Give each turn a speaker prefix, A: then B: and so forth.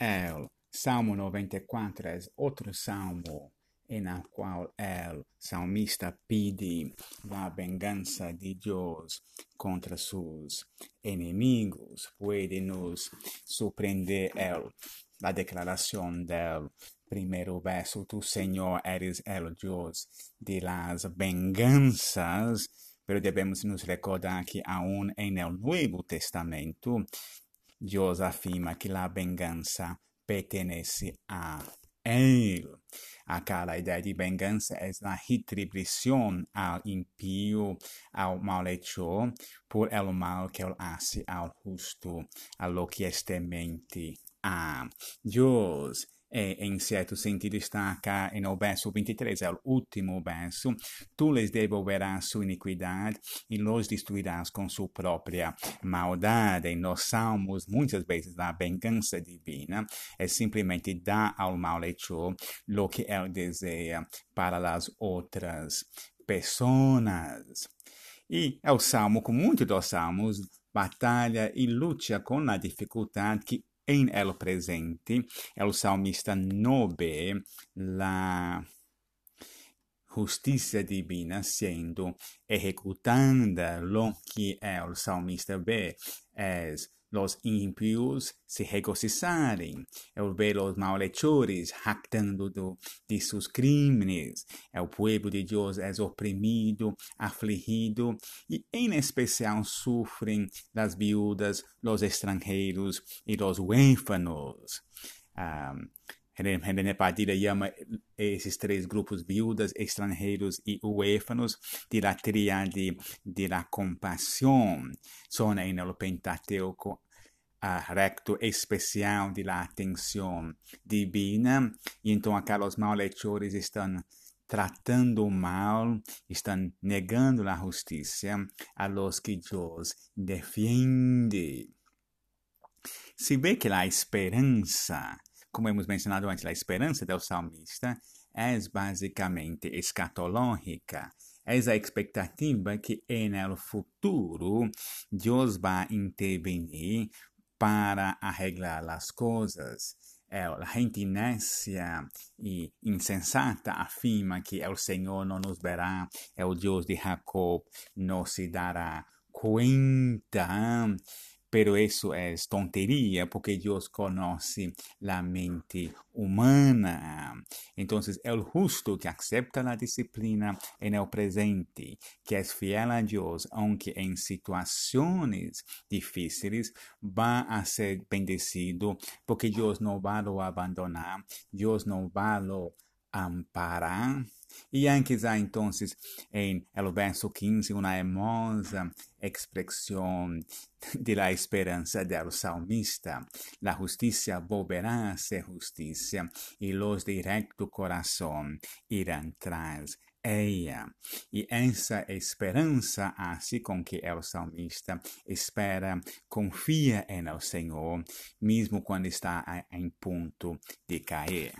A: El Salmo 94 é outro salmo em qual o salmista pede a vingança de Deus contra seus inimigos. Pode nos surpreender el, a declaração del primeiro verso: Tu, Senhor, eres el Deus de las vinganças. Pero devemos nos recordar que aún en el Nuevo Testamento, Deus afirma que a vingança pertenece a Él. Acá la idea de venganza es la retribución al impío, al malhechor, por el mal que él hace al justo, a lo que este mente a É, em certo sentido, está cá no verso 23, é o último verso. Tu lhes devolverás sua iniquidade e los destruirás com sua própria maldade. Nos Salmos, muitas vezes, a vingança divina é simplesmente dar ao malhechor o que ele deseja para as outras pessoas. E é o salmo, como muitos dos salmos, batalha e luta com a dificuldade que em el presente, el salmista no ve la justicia divina sendo ejecutada. Lo que el salmista ve es los ímpios se regocijarem. Eu ver os malhechores jactando do, de seus crimes. O povo de Deus é oprimido, afligido e, em especial, sofrem as viúvas, os estrangeiros e os huérfanos. Um, René Padilha chama esses três grupos, viúvas, estrangeiros e huérfanos, de la tríade de la compaixão. São no Pentateuco a recto especial de la atenção divina. E então aqueles malhechores estão tratando mal, estão negando a justiça a los que Deus defende. Se vê que a esperança como hemos mencionado antes, a esperança do salmista é basicamente escatológica. É a expectativa que no futuro Deus vai intervenir para arreglar as coisas. A gente nécia e insensata afirma que o Senhor não nos verá, é o Deus de Jacob não se dará conta pero eso es tontería porque Dios conoce la mente humana. Entonces, el justo que acepta la disciplina en el presente, que es fiel a Dios, aunque en situaciones difíciles, va a ser bendecido porque Dios no va a lo abandonar, Dios no va lo amparar. E antes há então em el verso 15 uma hermosa expressão de la esperança del salmista. La justicia volverá a ser justicia e los de recto corazón irán tras ella. E essa esperança assim com que o salmista espera, confia em el Senhor, mesmo quando está em ponto de cair.